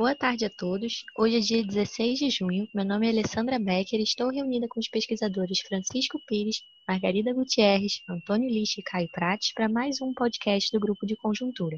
Boa tarde a todos. Hoje é dia 16 de junho. Meu nome é Alessandra Becker e estou reunida com os pesquisadores Francisco Pires, Margarida Gutierrez, Antônio Lixe e Caio Prates para mais um podcast do Grupo de Conjuntura.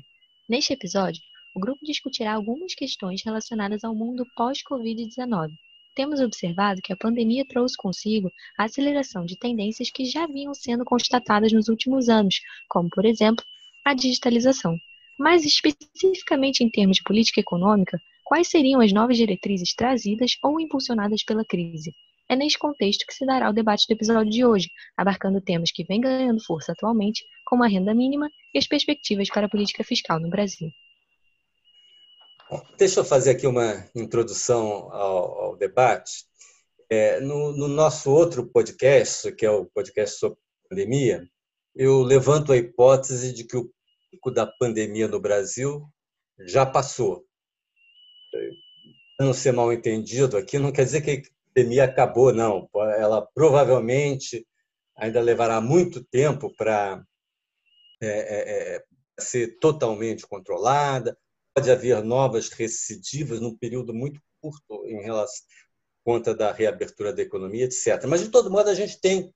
Neste episódio, o grupo discutirá algumas questões relacionadas ao mundo pós-Covid-19. Temos observado que a pandemia trouxe consigo a aceleração de tendências que já vinham sendo constatadas nos últimos anos, como, por exemplo, a digitalização. Mais especificamente em termos de política econômica, quais seriam as novas diretrizes trazidas ou impulsionadas pela crise? É neste contexto que se dará o debate do episódio de hoje, abarcando temas que vêm ganhando força atualmente, como a renda mínima e as perspectivas para a política fiscal no Brasil. Deixa eu fazer aqui uma introdução ao, ao debate. É, no, no, nosso outro podcast, que é o podcast sobre pandemia, eu levanto a hipótese de que o pico da pandemia no Brasil já passou. Não ser mal entendido aqui, não quer dizer que a pandemia acabou, não. Ela provavelmente ainda levará muito tempo para é, é, é, ser totalmente controlada. Pode haver novas recidivas num período muito curto em relação conta da reabertura da economia, etc. Mas de todo modo a gente tem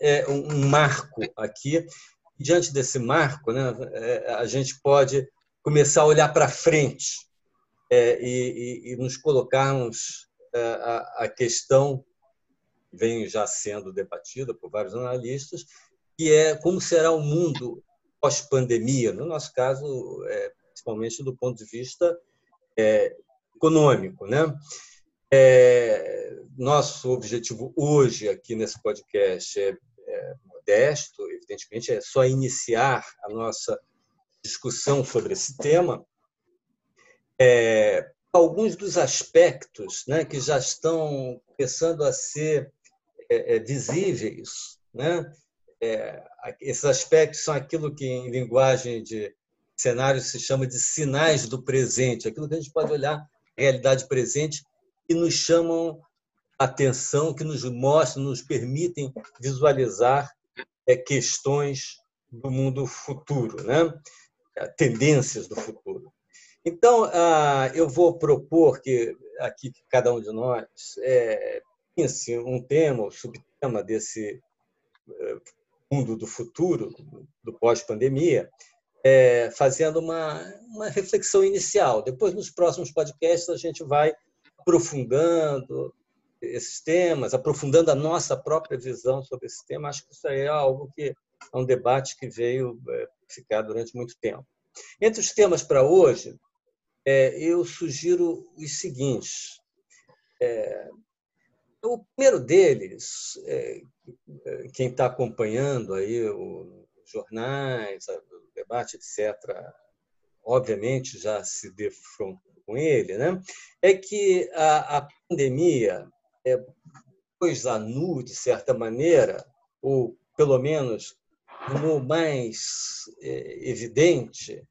é, um marco aqui diante desse marco, né, é, a gente pode começar a olhar para frente é, e, e, nos colocarmos é, a, a questão que vem já sendo debatida por vários analistas, que é como será o mundo pós-pandemia, no nosso caso, é, principalmente do ponto de vista é, econômico. Né? É, nosso objetivo hoje aqui nesse podcast é, é modesto, evidentemente, é só iniciar a nossa discussão sobre esse tema. É, alguns dos aspectos né, que já estão começando a ser é, é, visíveis, né? É, esses aspectos são aquilo que em linguagem de cenário se chama de sinais do presente, aquilo que a gente pode olhar realidade presente e nos chamam atenção, que nos mostram, nos permitem visualizar é, questões do mundo futuro, né? É, tendências do futuro. Então, ah, eu vou propor que aqui cada um de nós é, pense um tema, um subtema desse é, mundo do futuro, do pós-pandemia, é, fazendo uma, uma reflexão inicial. Depois, nos próximos podcasts, a gente vai aprofundando, esses temas, aprofundando a nossa própria visão sobre esse tema. Acho que isso aí é algo que é um debate que veio é, ficar durante muito tempo. Entre os temas para hoje, é, eu sugiro os seguintes. É, o primeiro deles, quem está acompanhando aí os jornais, o debate, etc., obviamente já se defrontou com ele, né? é que a, a pandemia é, pôs a nu, de certa maneira, ou pelo menos no mais é, evidente,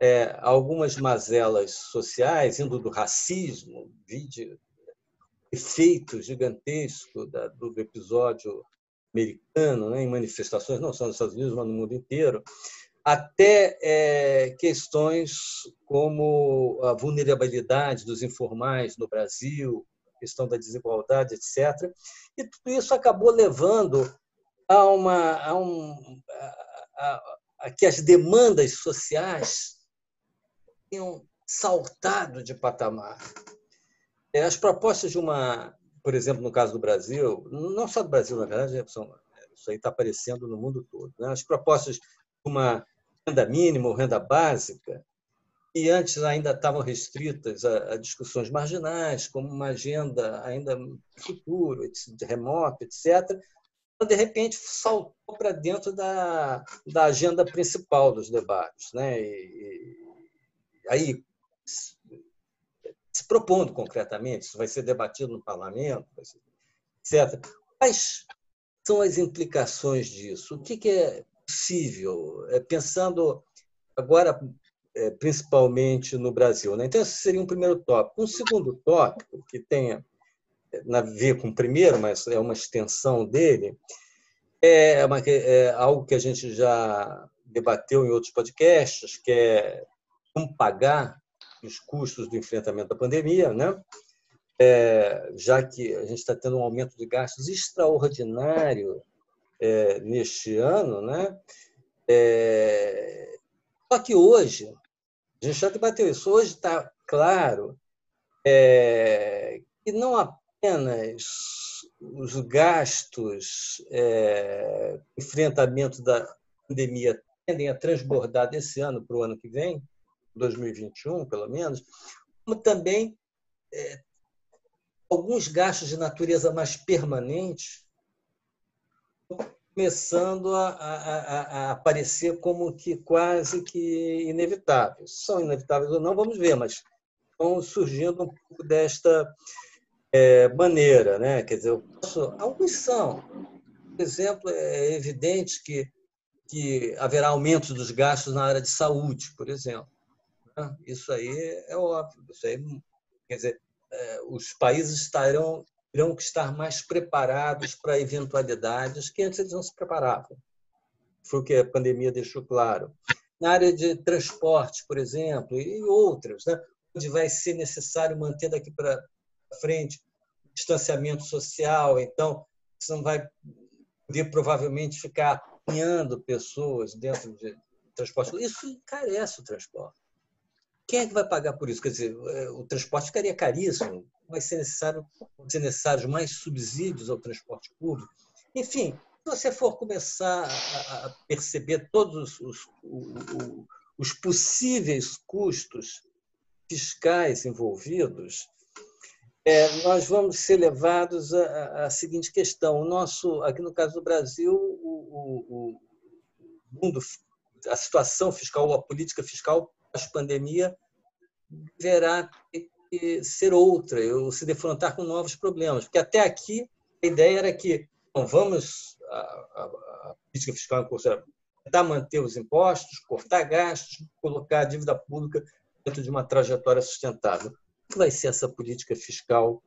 é, algumas mazelas sociais, indo do racismo, vídeo, efeito gigantesco da, do episódio americano, né, em manifestações, não só nos Estados Unidos, mas no mundo inteiro, até é, questões como a vulnerabilidade dos informais no Brasil, questão da desigualdade, etc. E tudo isso acabou levando a, uma, a, um, a, que as demandas sociais tenham saltado de patamar. É, as propostas de uma, por exemplo, no caso do Brasil, não só do Brasil, na verdade, são, isso aí está aparecendo no mundo todo. Né? As propostas de uma renda mínima ou renda básica e antes ainda estavam restritas a, a, discussões marginais, como uma agenda ainda futuro, de remoto, etc. De repente, saltou para dentro da, da agenda principal dos debates. Né? E, e aí, se propondo concretamente, isso vai ser debatido no parlamento, etc. Quais são as implicações disso? O que, que é possível? É, pensando agora é, principalmente no Brasil. Né? Então, esse seria um primeiro tópico. Um segundo tópico, que tem a ver com o primeiro, mas é uma extensão dele, é, uma, é algo que a gente já debateu em outros podcasts, que é como pagar os custos do enfrentamento da pandemia, né? É, já que a gente está tendo um aumento de gastos extraordinário é, neste ano, né? É, só que hoje, a gente já debateu isso, hoje está claro é, que não apenas os gastos, é, enfrentamento da pandemia tendem a transbordar desse ano para o ano que vem, 2021, pelo menos, como também é, alguns gastos de natureza mais permanente começando a, a, a, aparecer como que quase que inevitáveis. São inevitáveis ou não, vamos ver, mas estão surgindo um pouco desta é, maneira. Né? Quer dizer, posso, alguns são. Por exemplo, é evidente que, que haverá aumento dos gastos na área de saúde, por exemplo. Né? Isso aí é óbvio. Isso aí, quer dizer, é, os países estarão terão que estar mais preparados para eventualidades que antes eles não se preparavam. Foi o que a pandemia deixou claro. Na área de transporte, por exemplo, e outras, né? onde vai ser necessário manter daqui para frente distanciamento social, então você não vai poder provavelmente ficar apanhando pessoas dentro de transporte. Isso encarece o transporte. Quem é que vai pagar por isso? Quer dizer, é, o transporte ficaria caríssimo, vai ser necessário vão ser necessários mais subsídios ao transporte público. Enfim, se você for começar a perceber todos os, os, os possíveis custos fiscais envolvidos, é, nós vamos ser levados à, seguinte questão: o nosso, aqui no caso do Brasil, o, o, o mundo, a situação fiscal, a política fiscal pós-pandemia deverá ser outra, ou se defrontar com novos problemas. Porque até aqui a ideia era que bom, vamos a, a, a política fiscal tentar manter os impostos, cortar gastos, colocar a dívida pública dentro de uma trajetória sustentável. Que vai ser essa política fiscal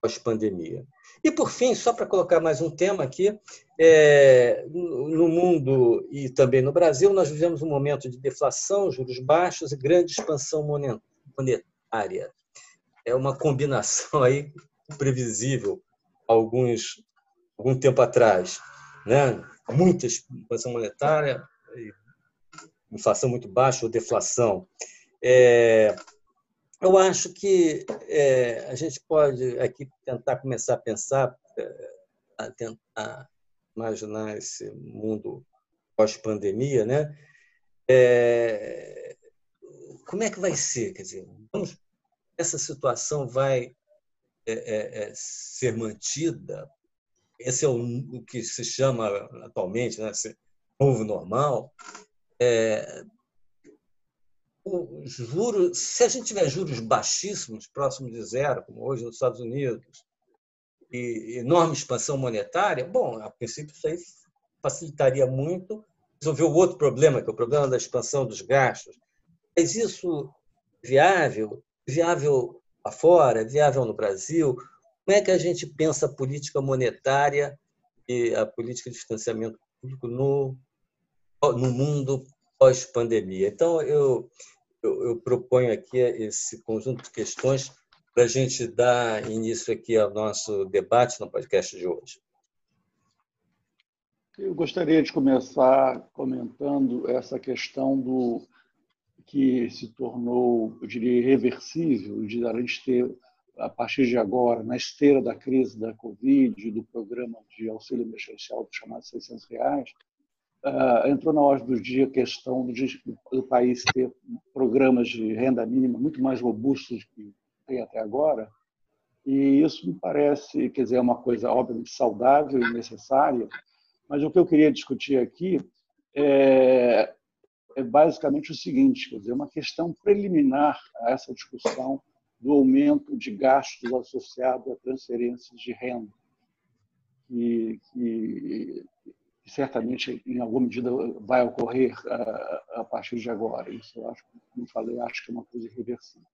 pós-pandemia? E, por fim, só para colocar mais um tema aqui, é, no mundo e também no Brasil, nós vivemos um momento de deflação, juros baixos e grande expansão monetária. É uma combinação aí previsível alguns algum tempo atrás, né? Muita expansão monetária, inflação muito baixa ou deflação. É, eu acho que é, a gente pode aqui tentar começar a pensar, é, a tentar imaginar esse mundo pós-pandemia, né? É, como é que vai ser? Quer dizer, vamos, essa situação vai é, é, é, ser mantida? Esse é o, o, que se chama atualmente, né? Esse novo normal. Os juros, se a gente tiver juros baixíssimos, próximos de zero, como hoje nos Estados Unidos, e enorme expansão monetária, bom, a princípio isso aí facilitaria muito resolver o outro problema, que é o problema da expansão dos gastos. Mas isso viável? Viável fora? Viável no Brasil? Como é que a gente pensa a política monetária e a política de financiamento público no, no mundo pós-pandemia? Então, eu, eu, eu proponho aqui esse conjunto de questões para a gente dar início aqui ao nosso debate no podcast de hoje. Eu gostaria de começar comentando essa questão do que se tornou, eu diria, irreversível, de a gente ter, a partir de agora, na esteira da crise da Covid, do programa de auxílio emergencial chamado 600 reais, uh, entrou na ordem do dia a questão do, do, país ter programas de renda mínima muito mais robustos do que tem até agora. E isso me parece, quer dizer, é uma coisa obviamente saudável e necessária, mas o que eu queria discutir aqui é, é basicamente o seguinte, quer dizer, uma questão preliminar a essa discussão do aumento de gastos associado a transferências de renda, que, que que certamente, em alguma medida, vai ocorrer a partir de agora. Isso, eu acho, como falei, acho que é uma coisa irreversível.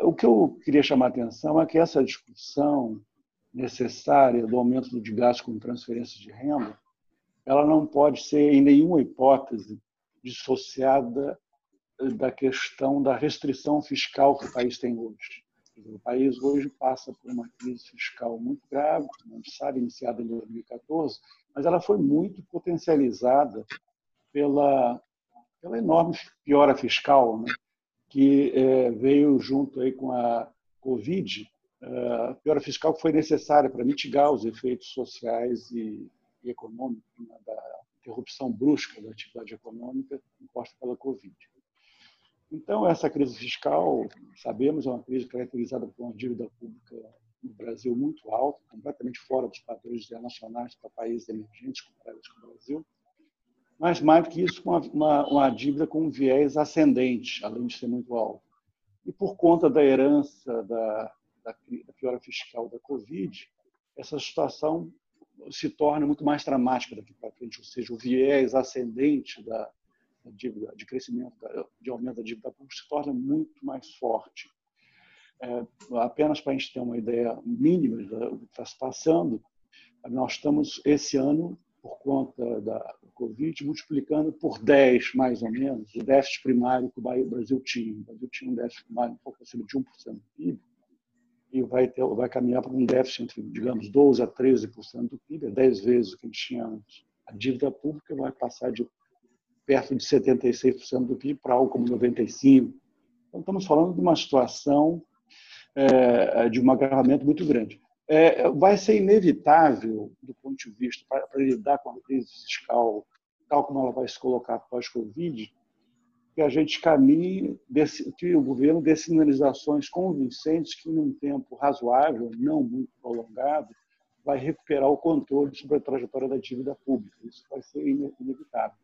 O que eu queria chamar a atenção é que essa discussão necessária do aumento de gasto com transferências de renda, ela não pode ser, em nenhuma hipótese, dissociada da questão da restrição fiscal que o país tem hoje. O país hoje passa por uma crise fiscal muito grave, como a gente sabe, iniciada em 2014, mas ela foi muito potencializada pela, pela enorme piora fiscal né, que é, veio junto aí com a Covid, a piora fiscal que foi necessária para mitigar os efeitos sociais e, e econômicos né, da interrupção brusca da atividade econômica imposta pela Covid. Então, essa crise fiscal, sabemos, é uma crise caracterizada por uma dívida pública no Brasil muito alta, completamente fora dos padrões internacionais para países emergentes comparados com o Brasil, mas mais do que isso, uma, uma, uma dívida com um viés ascendente, além de ser muito alta. E por conta da herança da, da, da piora fiscal da Covid, essa situação se torna muito mais dramática daqui para frente, ou seja, o viés ascendente da, da dívida, de crescimento, de aumento da dívida pública se torna muito mais forte. É, apenas para a gente ter uma ideia mínima do que está se passando, nós estamos esse ano, por conta da Covid, multiplicando por 10, mais ou menos, o déficit primário que o Brasil tinha. O Brasil tinha um déficit primário um pouco acima de 1% do PIB, e vai, ter, vai caminhar para um déficit entre, digamos, 12% a 13% do PIB, é 10 vezes o que a gente tinha antes. A dívida pública vai passar de perto de 76% do PIB para algo como 95%. Então, estamos falando de uma situação é, de um agravamento muito grande. É, vai ser inevitável, do ponto de vista, para, para lidar com a crise fiscal, tal como ela vai se colocar pós-Covid, que a gente caminhe, que o governo dê sinalizações convincentes que, num tempo razoável, não muito prolongado, vai recuperar o controle sobre a trajetória da dívida pública. Isso vai ser inevitável.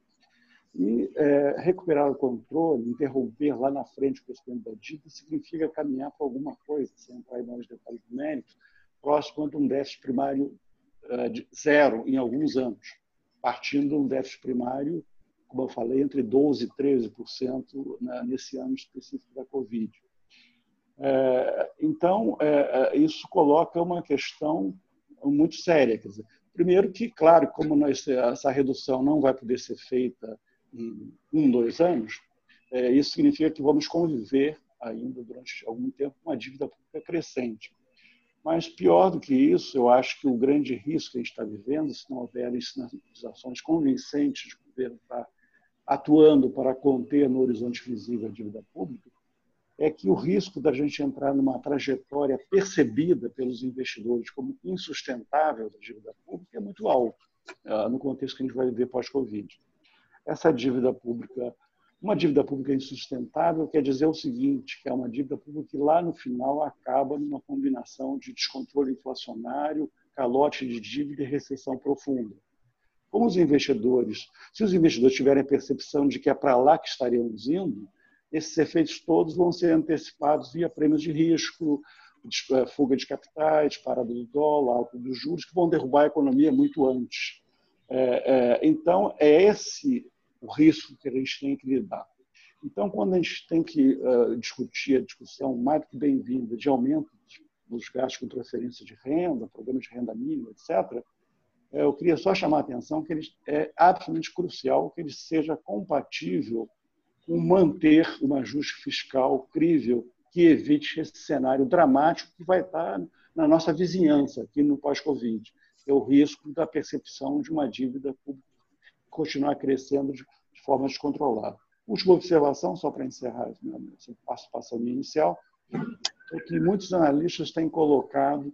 E é, recuperar o controle, interromper lá na frente o crescimento da dívida, significa caminhar para alguma coisa, sem entrar em mais detalhes numéricos, próximo de um déficit primário é, de zero em alguns anos, partindo de um déficit primário como eu falei, entre 12% e 13% né, nesse ano específico da Covid. É, então, é, é, isso coloca uma questão muito séria. Quer dizer, primeiro que, claro, como nós, essa redução não vai poder ser feita um, dois anos, é, isso significa que vamos conviver ainda durante algum tempo com uma dívida pública crescente. Mas pior do que isso, eu acho que o grande risco que a gente está vivendo, se não houver sinalizações convincentes do governo para atuando para conter no horizonte visível a dívida pública, é que o risco da gente entrar numa trajetória percebida pelos investidores como insustentável da dívida pública é muito alto, ah, no contexto que a gente vai viver pós-Covid. Essa dívida pública, uma dívida pública insustentável quer dizer o seguinte, que é uma dívida pública que lá no final acaba numa combinação de descontrole inflacionário, calote de dívida e recessão profunda. Como os investidores, se os investidores tiverem a percepção de que é para lá que estaríamos indo, esses efeitos todos vão ser antecipados via prêmios de risco, eh, fuga de capitais, parada do dólar, alto dos juros, que vão derrubar a economia muito antes. É, é, então, é esse o risco que a gente tem que lidar. Então, quando a gente tem que uh, discutir a discussão mais do que bem-vinda de aumento dos gastos com transferência de renda, programas de renda mínima, etc., é, eu queria só chamar a atenção que ele é absolutamente crucial que ele seja compatível com manter um ajuste fiscal crível que evite esse cenário dramático que vai estar na nossa vizinhança aqui no pós-Covid. É o risco da percepção de uma dívida pública continuar crescendo de forma descontrolada. Última observação, só para encerrar essa participação inicial, é que muitos analistas têm colocado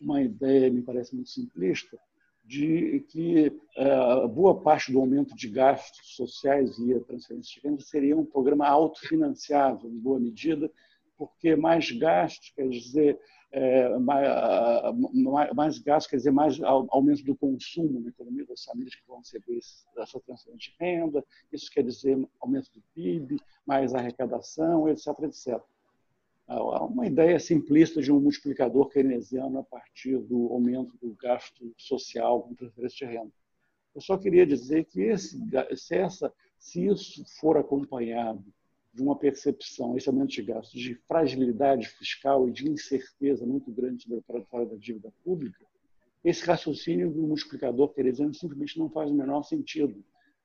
uma ideia, me parece muito simplista, de que uh, boa parte do aumento de gastos sociais via transferência de renda seria um programa autofinanciável, em boa medida, porque mais gastos quer dizer é, mais, mais, gastos quer dizer mais aumento do consumo na economia das famílias que vão receber essa transferência de renda, isso quer dizer aumento do PIB, mais arrecadação, etc, etc uma ideia simplista de um multiplicador keynesiano a partir do aumento do gasto social com transferência de renda. Eu só queria dizer que esse, se, essa, se isso for acompanhado de uma percepção, esse aumento de gastos, de fragilidade fiscal e de incerteza muito grande sobre a trajetória da dívida pública, esse raciocínio do multiplicador keynesiano simplesmente não faz o menor sentido.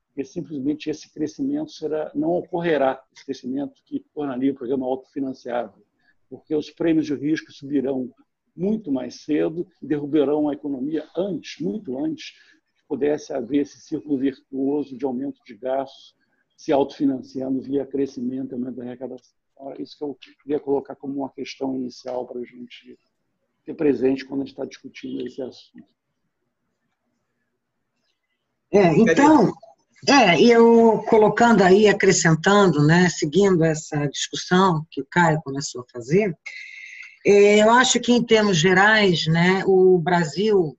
porque simplesmente esse crescimento será, não ocorrerá, esse crescimento que tornaria o programa autofinanciável, porque os prêmios de risco subirão muito mais cedo e derrubarão a economia antes, muito antes, que pudesse haver esse círculo virtuoso de aumento de gastos se autofinanciando via crescimento e aumento da arrecadação. Então, é isso que eu queria colocar como uma questão inicial para a gente ter presente quando a gente está discutindo esse assunto. É, então, é, eu colocando aí, acrescentando, né, seguindo essa discussão que o Caio começou a fazer, é, eu acho que em termos gerais, né, o Brasil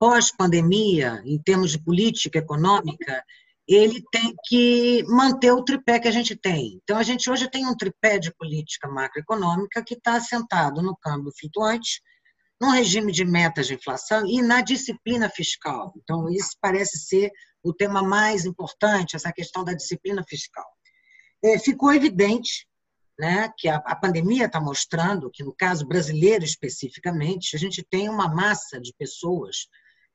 pós-pandemia, em termos de política econômica, ele tem que manter o tripé que a gente tem. Então, a gente hoje tem um tripé de política macroeconômica que está assentado no câmbio flutuante, no regime de metas de inflação e na disciplina fiscal. Então, isso parece ser o tema mais importante, essa questão da disciplina fiscal. É, ficou evidente né, que a, a pandemia está mostrando que, no caso brasileiro especificamente, a gente tem uma massa de pessoas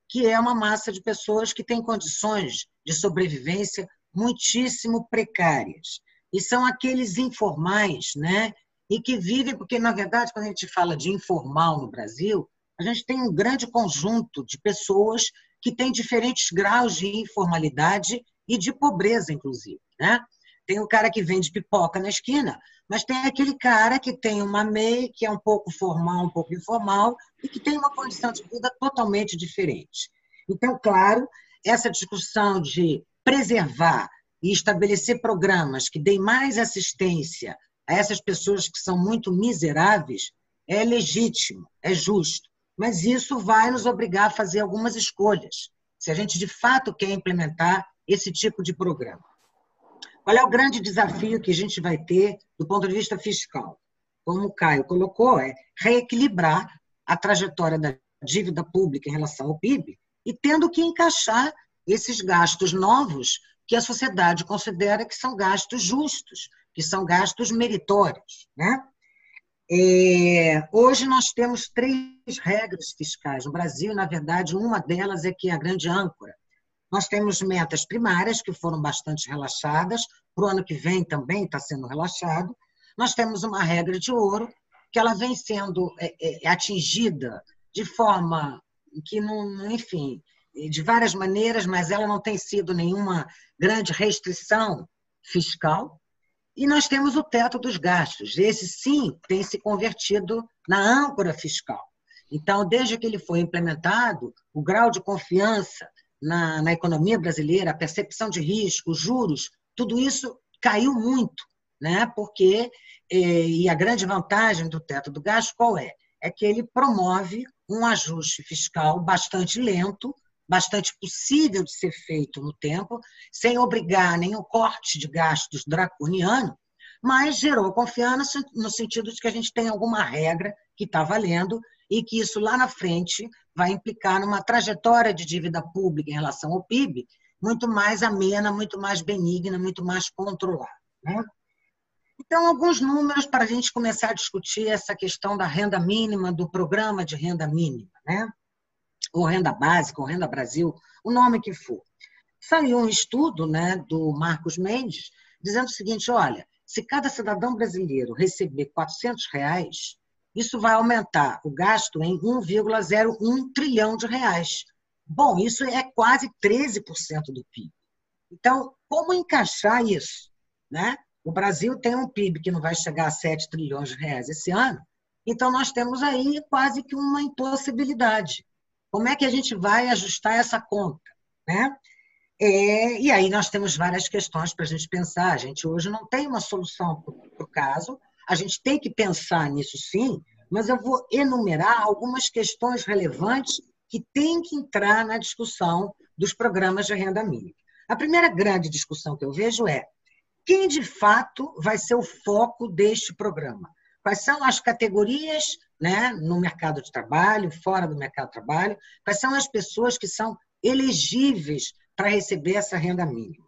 que é uma massa de pessoas que tem condições de sobrevivência muitíssimo precárias. E são aqueles informais, né, e que vivem, porque, na verdade, quando a gente fala de informal no Brasil, a gente tem um grande conjunto de pessoas que têm diferentes graus de informalidade e de pobreza, inclusive. Né? Tem o cara que vende pipoca na esquina, mas tem aquele cara que tem uma MEI, que é um pouco formal, um pouco informal, e que tem uma condição de vida totalmente diferente. Então, claro, essa discussão de preservar e estabelecer programas que deem mais assistência a essas pessoas que são muito miseráveis é legítimo, é justo. Mas isso vai nos obrigar a fazer algumas escolhas, se a gente de fato quer implementar esse tipo de programa. Qual é o grande desafio que a gente vai ter do ponto de vista fiscal? Como o Caio colocou, é reequilibrar a trajetória da dívida pública em relação ao PIB e tendo que encaixar esses gastos novos que a sociedade considera que são gastos justos, que são gastos meritórios. Né? É, hoje nós temos três regras fiscais no Brasil, na verdade, uma delas é que é a grande âncora. Nós temos metas primárias, que foram bastante relaxadas, para o ano que vem também está sendo relaxado. Nós temos uma regra de ouro, que ela vem sendo é, é, atingida de forma que, não, enfim, de várias maneiras, mas ela não tem sido nenhuma grande restrição fiscal. E nós temos o teto dos gastos. Esse, sim, tem se convertido na âncora fiscal. Então, desde que ele foi implementado, o grau de confiança na, na economia brasileira, a percepção de risco, os juros, tudo isso caiu muito, né? porque, eh, e a grande vantagem do teto do gasto qual é? É que ele promove um ajuste fiscal bastante lento, bastante possível de ser feito no tempo, sem obrigar nenhum corte de gastos draconiano, mas gerou confiança no sentido de que a gente tem alguma regra que está valendo e que isso lá na frente vai implicar numa trajetória de dívida pública em relação ao PIB muito mais amena, muito mais benigna, muito mais controlada. Né? Então, alguns números para a gente começar a discutir essa questão da renda mínima, do programa de renda mínima. Né? ou renda básica, ou renda Brasil, o nome que for. Saiu um estudo né, do Marcos Mendes dizendo o seguinte: olha, se cada cidadão brasileiro receber 400 reais, isso vai aumentar o gasto em 1,01 trilhão de reais. Bom, isso é quase 13% do PIB. Então, como encaixar isso? Né? O Brasil tem um PIB que não vai chegar a 7 trilhões de reais esse ano, então nós temos aí quase que uma impossibilidade. Como é que a gente vai ajustar essa conta? Né? É, e aí nós temos várias questões para a gente pensar. A gente hoje não tem uma solução para o caso, a gente tem que pensar nisso sim, mas eu vou enumerar algumas questões relevantes que têm que entrar na discussão dos programas de renda mínima. A primeira grande discussão que eu vejo é quem de fato vai ser o foco deste programa? Quais são as categorias né, no mercado de trabalho, fora do mercado de trabalho, quais são as pessoas que são elegíveis para receber essa renda mínima.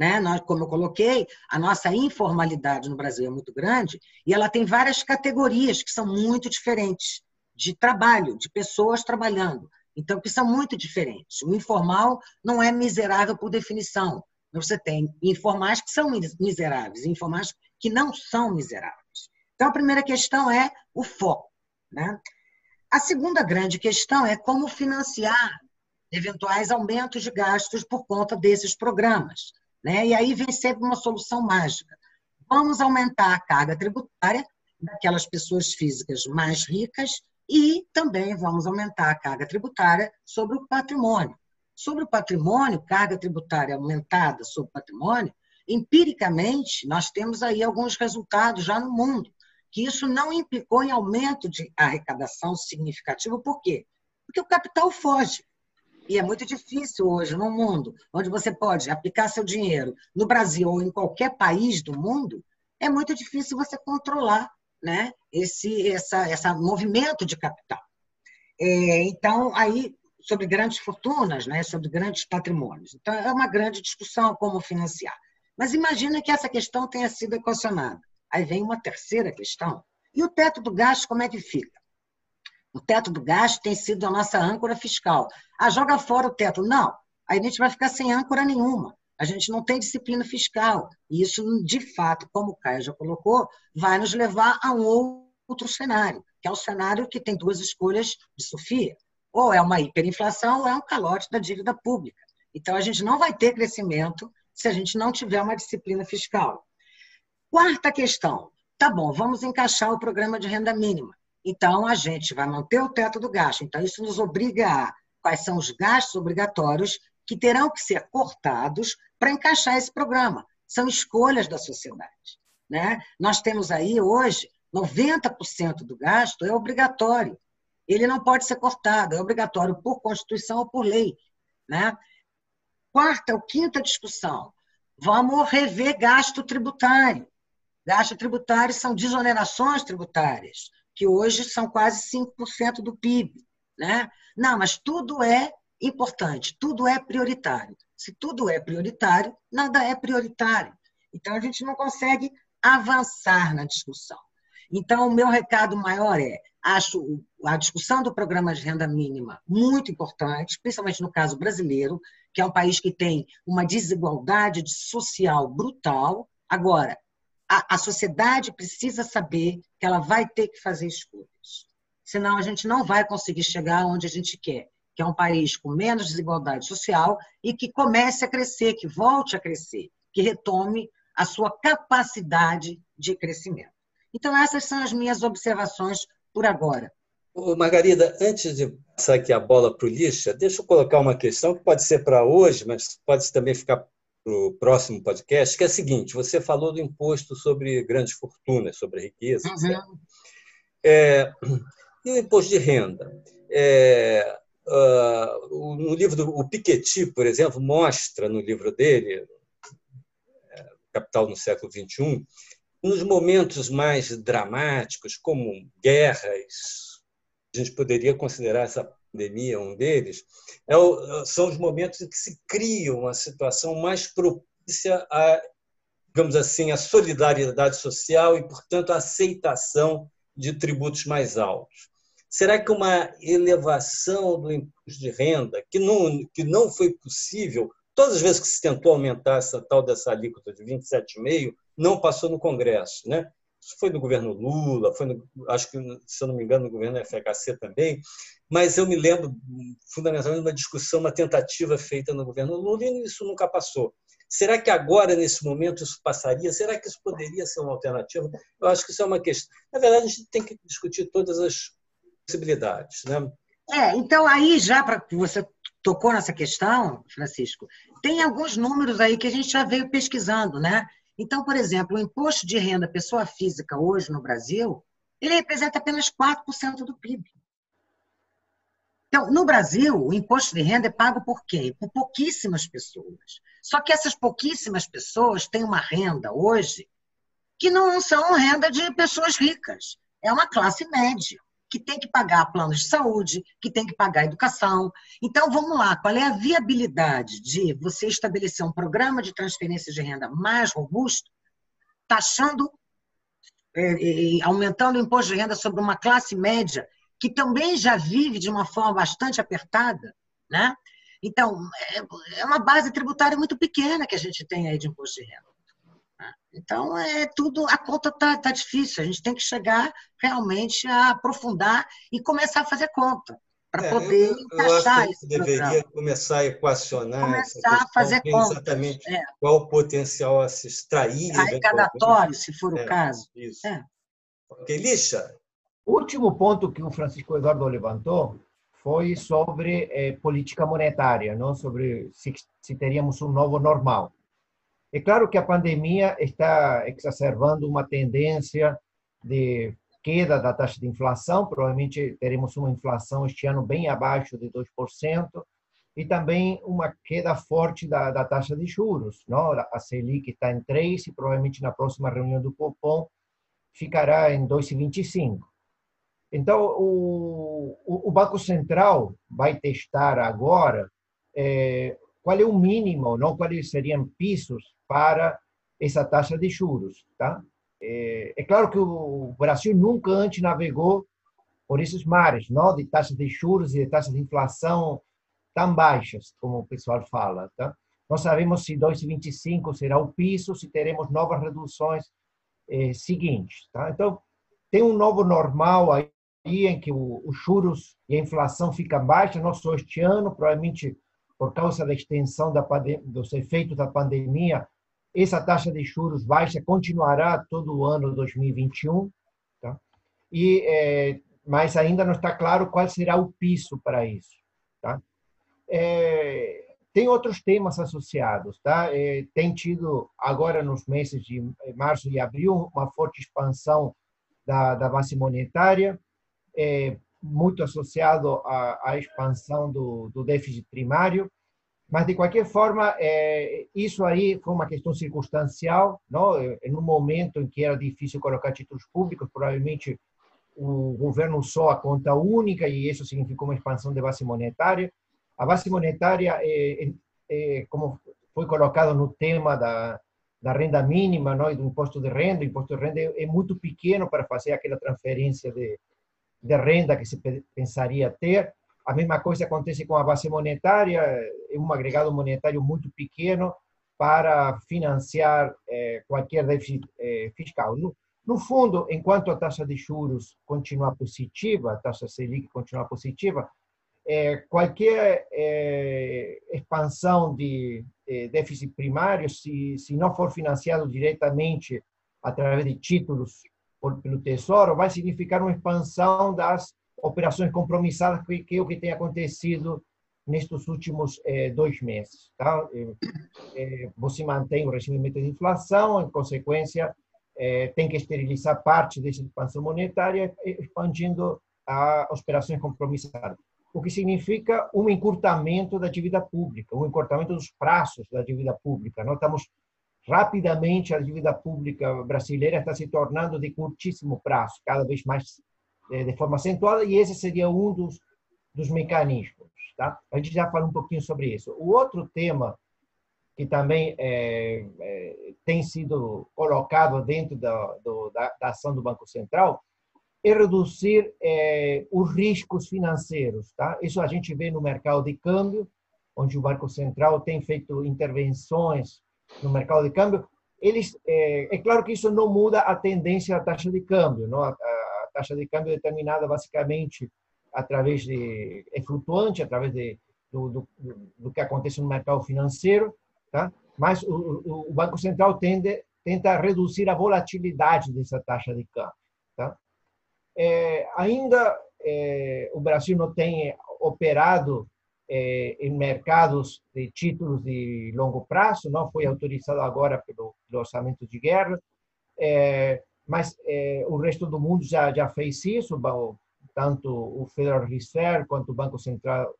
Né? Nós, como eu coloquei, a nossa informalidade no Brasil é muito grande e ela tem várias categorias que são muito diferentes de trabalho, de pessoas trabalhando. Então, que são muito diferentes. O informal não é miserável por definição. Você tem informais que são miseráveis, informais que não são miseráveis. Então, a primeira questão é o foco. Né? A segunda grande questão é como financiar eventuais aumentos de gastos por conta desses programas. Né? E aí vem sempre uma solução mágica. Vamos aumentar a carga tributária daquelas pessoas físicas mais ricas e também vamos aumentar a carga tributária sobre o patrimônio. Sobre o patrimônio, carga tributária aumentada sobre o patrimônio, empiricamente, nós temos aí alguns resultados já no mundo, que isso não implicou em aumento de arrecadação significativo. Por quê? Porque o capital foge. E é muito difícil hoje, no mundo, onde você pode aplicar seu dinheiro, no Brasil ou em qualquer país do mundo, é muito difícil você controlar né, esse essa, essa movimento de capital. É, então, aí, sobre grandes fortunas, né, sobre grandes patrimônios. Então, é uma grande discussão como financiar. Mas imagina que essa questão tenha sido equacionada. Aí vem uma terceira questão. E o teto do gasto, como é que fica? O teto do gasto tem sido a nossa âncora fiscal. Ah, joga fora o teto. Não, a gente vai ficar sem âncora nenhuma. A gente não tem disciplina fiscal. E isso, de fato, como o Caio já colocou, vai nos levar a um outro cenário, que é o cenário que tem duas escolhas de Sofia. Ou é uma hiperinflação ou é um calote da dívida pública. Então, a gente não vai ter crescimento se a gente não tiver uma disciplina fiscal. Quarta questão. Tá bom, vamos encaixar o programa de renda mínima. Então, a gente vai manter o teto do gasto. Então, isso nos obriga a quais são os gastos obrigatórios que terão que ser cortados para encaixar esse programa. São escolhas da sociedade. Né? Nós temos aí hoje 90% do gasto é obrigatório. Ele não pode ser cortado, é obrigatório por Constituição ou por lei. Né? Quarta ou quinta discussão: vamos rever gasto tributário. Gasto tributário são desonerações tributárias que hoje são quase 5% do PIB. Né? Não, mas tudo é importante, tudo é prioritário. Se tudo é prioritário, nada é prioritário. Então, a gente não consegue avançar na discussão. Então, o meu recado maior é: acho a discussão do programa de renda mínima muito importante, principalmente no caso brasileiro, que é um país que tem uma desigualdade social brutal. Agora, a, a sociedade precisa saber que ela vai ter que fazer escolhas. Senão a gente não vai conseguir chegar onde a gente quer, que é um país com menos desigualdade social e que comece a crescer, que volte a crescer, que retome a sua capacidade de crescimento. Então, essas são as minhas observações por agora. Margarida, antes de passar aqui a bola para o Lixa, deixa eu colocar uma questão que pode ser para hoje, mas pode também ficar para o próximo podcast, que é a seguinte: você falou do imposto sobre grandes fortunas, sobre riqueza, uhum. É, e o imposto de renda. É, uh, no livro do o Piketty, por exemplo, mostra no livro dele, é, Capital no século XXI, nos momentos mais dramáticos, como guerras, a gente poderia considerar essa pandemia um deles, é o, são os momentos em que se cria uma situação mais propícia a, digamos assim, a solidariedade social e, portanto, a aceitação de tributos mais altos. Será que uma elevação do imposto de renda, que não, que não foi possível, todas as vezes que se tentou aumentar essa tal dessa alíquota de 27,5%, não passou no Congresso, né? Isso foi no governo Lula, foi no, acho que, se eu não me engano, no governo FHC também, mas eu me lembro fundamentalmente de uma discussão, uma tentativa feita no governo Lula e isso nunca passou. Será que agora, nesse momento, isso passaria? Será que isso poderia ser uma alternativa? Eu acho que isso é uma questão. Na verdade, a gente tem que discutir todas as possibilidades. Né? É, então, aí, já para você tocou nessa questão, Francisco, tem alguns números aí que a gente já veio pesquisando, né? Então, por exemplo, o imposto de renda pessoa física hoje no Brasil, ele representa apenas 4% do PIB. Então, no Brasil, o imposto de renda é pago por quem? Por pouquíssimas pessoas. Só que essas pouquíssimas pessoas têm uma renda hoje que não são renda de pessoas ricas. É uma classe média, que tem que pagar planos de saúde, que tem que pagar educação. Então, vamos lá, qual é a viabilidade de você estabelecer um programa de transferência de renda mais robusto, taxando, é, é, aumentando o imposto de renda sobre uma classe média que também já vive de uma forma bastante apertada, né? Então, é, é uma base tributária muito pequena que a gente tem aí de imposto de renda. Então, é tudo, a conta está tá difícil, a gente tem que chegar realmente a aprofundar e começar a fazer conta para é, poder eu, encaixar eu acho que deveria programa. começar a equacionar começar a fazer conta exatamente é. qual o potencial a se extrair arrecadatório se for é, o caso isso é. ok lixa o último ponto que o Francisco Eduardo levantou foi sobre eh, política monetária não sobre se, se teríamos um novo normal é claro que a pandemia está exacerbando uma tendência de queda da taxa de inflação, provavelmente teremos uma inflação este ano bem abaixo de 2%, e também uma queda forte da, da taxa de juros. Não? A Selic está em 3% e provavelmente na próxima reunião do Copom ficará em 2,25%. Então, o, o, Banco Central vai testar agora é, qual é o mínimo, não quais seriam pisos para essa taxa de juros. Tá? É, é claro que o Brasil nunca antes navegou por esses mares, não de taxas de juros e de taxas de inflação tão baixas, como o pessoal fala. Tá? Não sabemos se 2,25 será o piso, se teremos novas reduções eh, seguintes. Tá? Então, tem um novo normal aí em que os juros e a inflação ficam baixas, não só este ano, provavelmente por causa da extensão da dos efeitos da pandemia, essa taxa de juros baixa continuará todo o ano 2021, tá? E é, mas ainda não está claro qual será o piso para isso, tá? É, tem outros temas associados, tá? É, tem tido agora nos meses de março e abril uma forte expansão da, da base monetária, é, muito associado à, à expansão do, do déficit primário mas, de qualquer forma, é, isso aí foi uma questão circunstancial, não? em um momento em que era difícil colocar títulos públicos, provavelmente o governo usou a conta única e isso significou uma expansão de base monetária. A base monetária, é, é, como foi colocado no tema da, da renda mínima não? e do imposto de renda, o imposto de renda é, é muito pequeno para fazer aquela transferência de, de renda que se pensaria ter. A mesma coisa acontece com a base monetária, é um agregado monetário muito pequeno para financiar eh, qualquer déficit eh, fiscal. No, no, fundo, enquanto a taxa de juros continuar positiva, a taxa Selic continuar positiva, eh, qualquer expansão de déficit primário, se, se não for financiado diretamente através de títulos pelo Tesouro, vai significar uma expansão das operações compromissadas, que é o que tem acontecido nestes últimos eh, dois meses. Tá? Eh, você mantém o regime de inflação, em consequência, eh, tem que esterilizar parte dessa expansão monetária, expandindo as operações compromissadas. O que significa um encurtamento da dívida pública, um encurtamento dos prazos da dívida pública. Nós estamos rapidamente, a dívida pública brasileira está se tornando de curtíssimo prazo, cada vez mais é, de forma acentuada, e esse seria um dos, dos mecanismos. Tá? A gente já falou um pouquinho sobre isso. O outro tema que também é, é, tem sido colocado dentro da, do, da, da, ação do Banco Central é reduzir é, os riscos financeiros. Tá? Isso a gente vê no mercado de câmbio, onde o Banco Central tem feito intervenções no mercado de câmbio. Eles, é, é claro que isso não muda a tendência da taxa de câmbio. Não? A, taxa de câmbio é determinada basicamente através de é flutuante através de do, do, do que acontece no mercado financeiro, tá? Mas o, o Banco Central tende tenta reduzir a volatilidade dessa taxa de câmbio, tá? É, ainda é, o Brasil não tem operado é, em mercados de títulos de longo prazo, não foi autorizado agora pelo, pelo orçamento de guerra. É, mas é, o resto do mundo já já fez isso, tanto o Federal Reserve quanto o Banco Central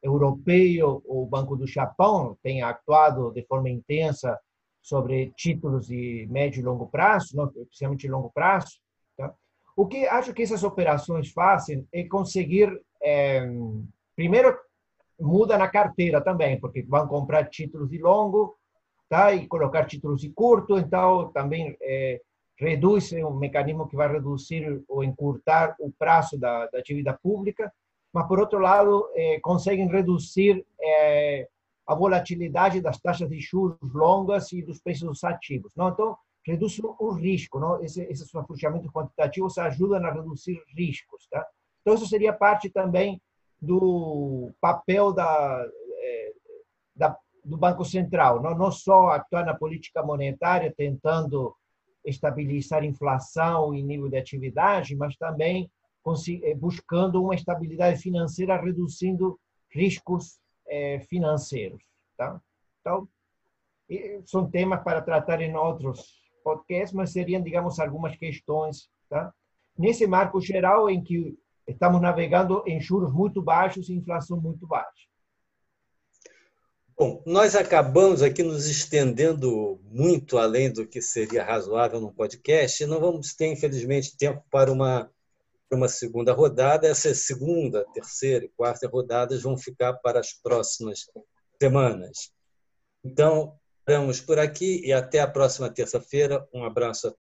Europeu, o Banco do Japão tem atuado de forma intensa sobre títulos de médio e longo prazo, não, especialmente longo prazo. Tá? O que acho que essas operações fazem é conseguir, é, primeiro, muda na carteira também, porque vão comprar títulos de longo tá? e colocar títulos de curto, então também é, reduz um mecanismo que vai reduzir ou encurtar o prazo da, da dívida pública mas, por outro lado, eh, conseguem reduzir eh, a volatilidade das taxas de juros longas e dos preços dos ativos. Não? Então, reduz o risco. Não? Esse, esses afrouxamentos quantitativos ajudam a reduzir riscos. Tá? Então, isso seria parte também do papel da, eh, da, do Banco Central, não, não só atuar na política monetária, tentando estabilizar inflação e nível de atividade, mas também eh, buscando uma estabilidade financeira, reduzindo riscos eh, financeiros. Tá? Então, são temas para tratar em outros podcasts, mas seriam, digamos, algumas questões. Tá? Nesse marco geral em que estamos navegando em juros muito baixos e inflação muito baixa. Bom, nós acabamos aqui nos estendendo muito além do que seria razoável num podcast não vamos ter, infelizmente, tempo para uma, para uma segunda rodada. Essa segunda, terceira e quarta rodadas vão ficar para as próximas semanas. Então, paramos por aqui e até a próxima terça-feira. Um abraço a